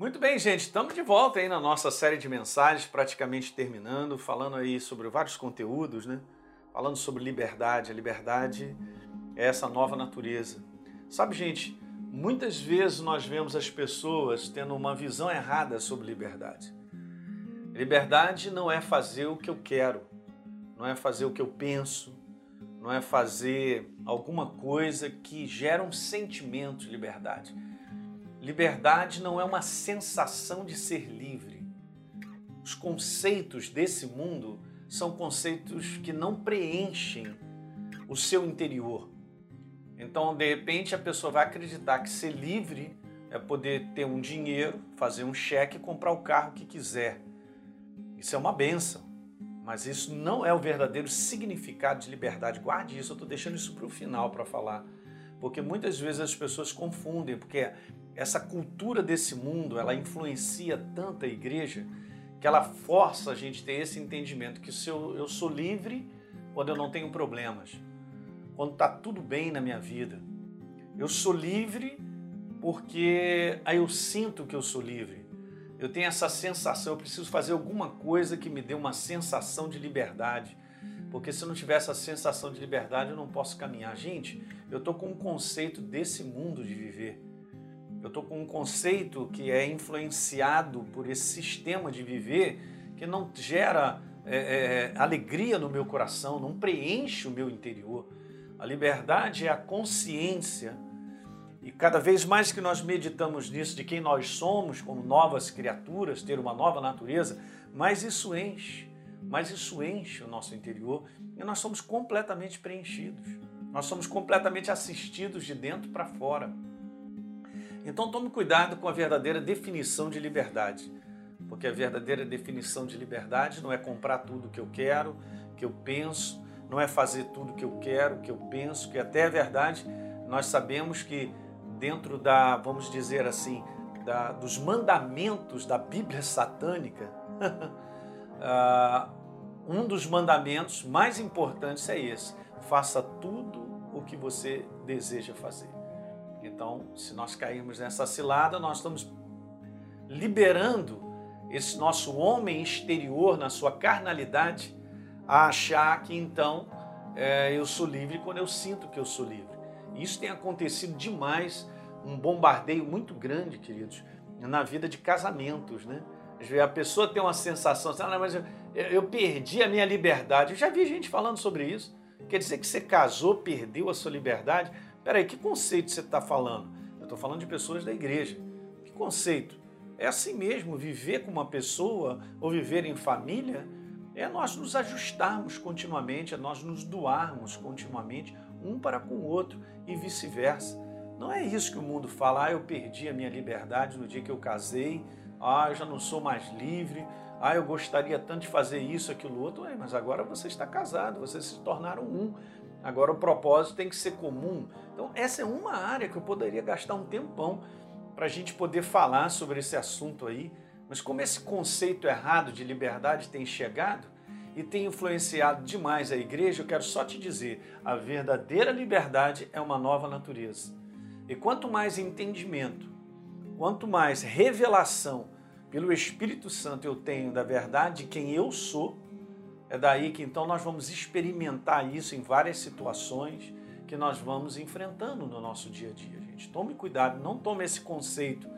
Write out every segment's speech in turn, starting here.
Muito bem, gente, estamos de volta aí na nossa série de mensagens, praticamente terminando, falando aí sobre vários conteúdos, né? Falando sobre liberdade. A liberdade é essa nova natureza. Sabe, gente, muitas vezes nós vemos as pessoas tendo uma visão errada sobre liberdade. Liberdade não é fazer o que eu quero, não é fazer o que eu penso, não é fazer alguma coisa que gera um sentimento de liberdade. Liberdade não é uma sensação de ser livre. Os conceitos desse mundo são conceitos que não preenchem o seu interior. Então, de repente, a pessoa vai acreditar que ser livre é poder ter um dinheiro, fazer um cheque e comprar o carro que quiser. Isso é uma benção, mas isso não é o verdadeiro significado de liberdade. Guarde isso, eu estou deixando isso para o final para falar. Porque muitas vezes as pessoas confundem, porque essa cultura desse mundo, ela influencia tanto a igreja que ela força a gente ter esse entendimento que se eu, eu sou livre quando eu não tenho problemas, quando está tudo bem na minha vida. Eu sou livre porque aí eu sinto que eu sou livre. Eu tenho essa sensação, eu preciso fazer alguma coisa que me dê uma sensação de liberdade. Porque se eu não tiver essa sensação de liberdade, eu não posso caminhar. Gente, eu estou com um conceito desse mundo de viver. Eu estou com um conceito que é influenciado por esse sistema de viver que não gera é, é, alegria no meu coração, não preenche o meu interior. A liberdade é a consciência. E cada vez mais que nós meditamos nisso, de quem nós somos como novas criaturas, ter uma nova natureza, mais isso enche, mais isso enche o nosso interior e nós somos completamente preenchidos. Nós somos completamente assistidos de dentro para fora. Então tome cuidado com a verdadeira definição de liberdade, porque a verdadeira definição de liberdade não é comprar tudo que eu quero, que eu penso, não é fazer tudo que eu quero, que eu penso, que até é verdade, nós sabemos que dentro da, vamos dizer assim, da, dos mandamentos da Bíblia satânica, uh, um dos mandamentos mais importantes é esse: faça tudo o que você deseja fazer. Então, se nós cairmos nessa cilada, nós estamos liberando esse nosso homem exterior, na sua carnalidade, a achar que então é, eu sou livre quando eu sinto que eu sou livre. Isso tem acontecido demais, um bombardeio muito grande, queridos, na vida de casamentos, né? A pessoa tem uma sensação, assim, ah, mas eu, eu perdi a minha liberdade. Eu já vi gente falando sobre isso. Quer dizer que você casou, perdeu a sua liberdade? Peraí, que conceito você está falando? Eu estou falando de pessoas da igreja. Que conceito? É assim mesmo, viver com uma pessoa ou viver em família é nós nos ajustarmos continuamente, é nós nos doarmos continuamente um para com o outro e vice-versa. Não é isso que o mundo fala, ah, eu perdi a minha liberdade no dia que eu casei, ah, eu já não sou mais livre, ah, eu gostaria tanto de fazer isso, aquilo, outro. Mas agora você está casado, vocês se tornaram um. Agora o propósito tem que ser comum. Então, essa é uma área que eu poderia gastar um tempão para a gente poder falar sobre esse assunto aí. Mas como esse conceito errado de liberdade tem chegado e tem influenciado demais a igreja, eu quero só te dizer: a verdadeira liberdade é uma nova natureza. E quanto mais entendimento, quanto mais revelação pelo Espírito Santo eu tenho da verdade de quem eu sou, é daí que então nós vamos experimentar isso em várias situações que nós vamos enfrentando no nosso dia a dia, gente. Tome cuidado, não tome esse conceito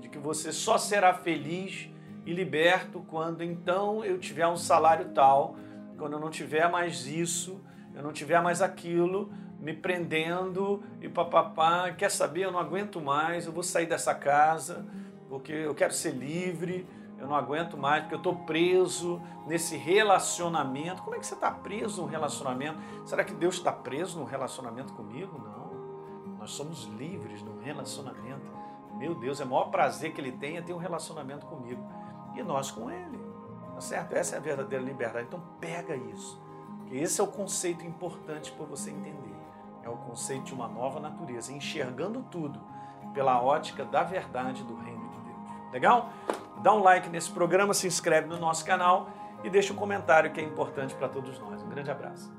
de que você só será feliz e liberto quando então eu tiver um salário tal, quando eu não tiver mais isso, eu não tiver mais aquilo, me prendendo e papapá, quer saber, eu não aguento mais, eu vou sair dessa casa, porque eu quero ser livre, eu não aguento mais, porque eu estou preso nesse relacionamento. Como é que você está preso num relacionamento? Será que Deus está preso num relacionamento comigo? Não. Nós somos livres num relacionamento. Meu Deus, é o maior prazer que Ele tem é ter um relacionamento comigo. E nós com Ele. Tá certo? Essa é a verdadeira liberdade. Então pega isso. Porque esse é o conceito importante para você entender. É o conceito de uma nova natureza, enxergando tudo pela ótica da verdade do reino de Deus. Legal? Dá um like nesse programa, se inscreve no nosso canal e deixa um comentário que é importante para todos nós. Um grande abraço.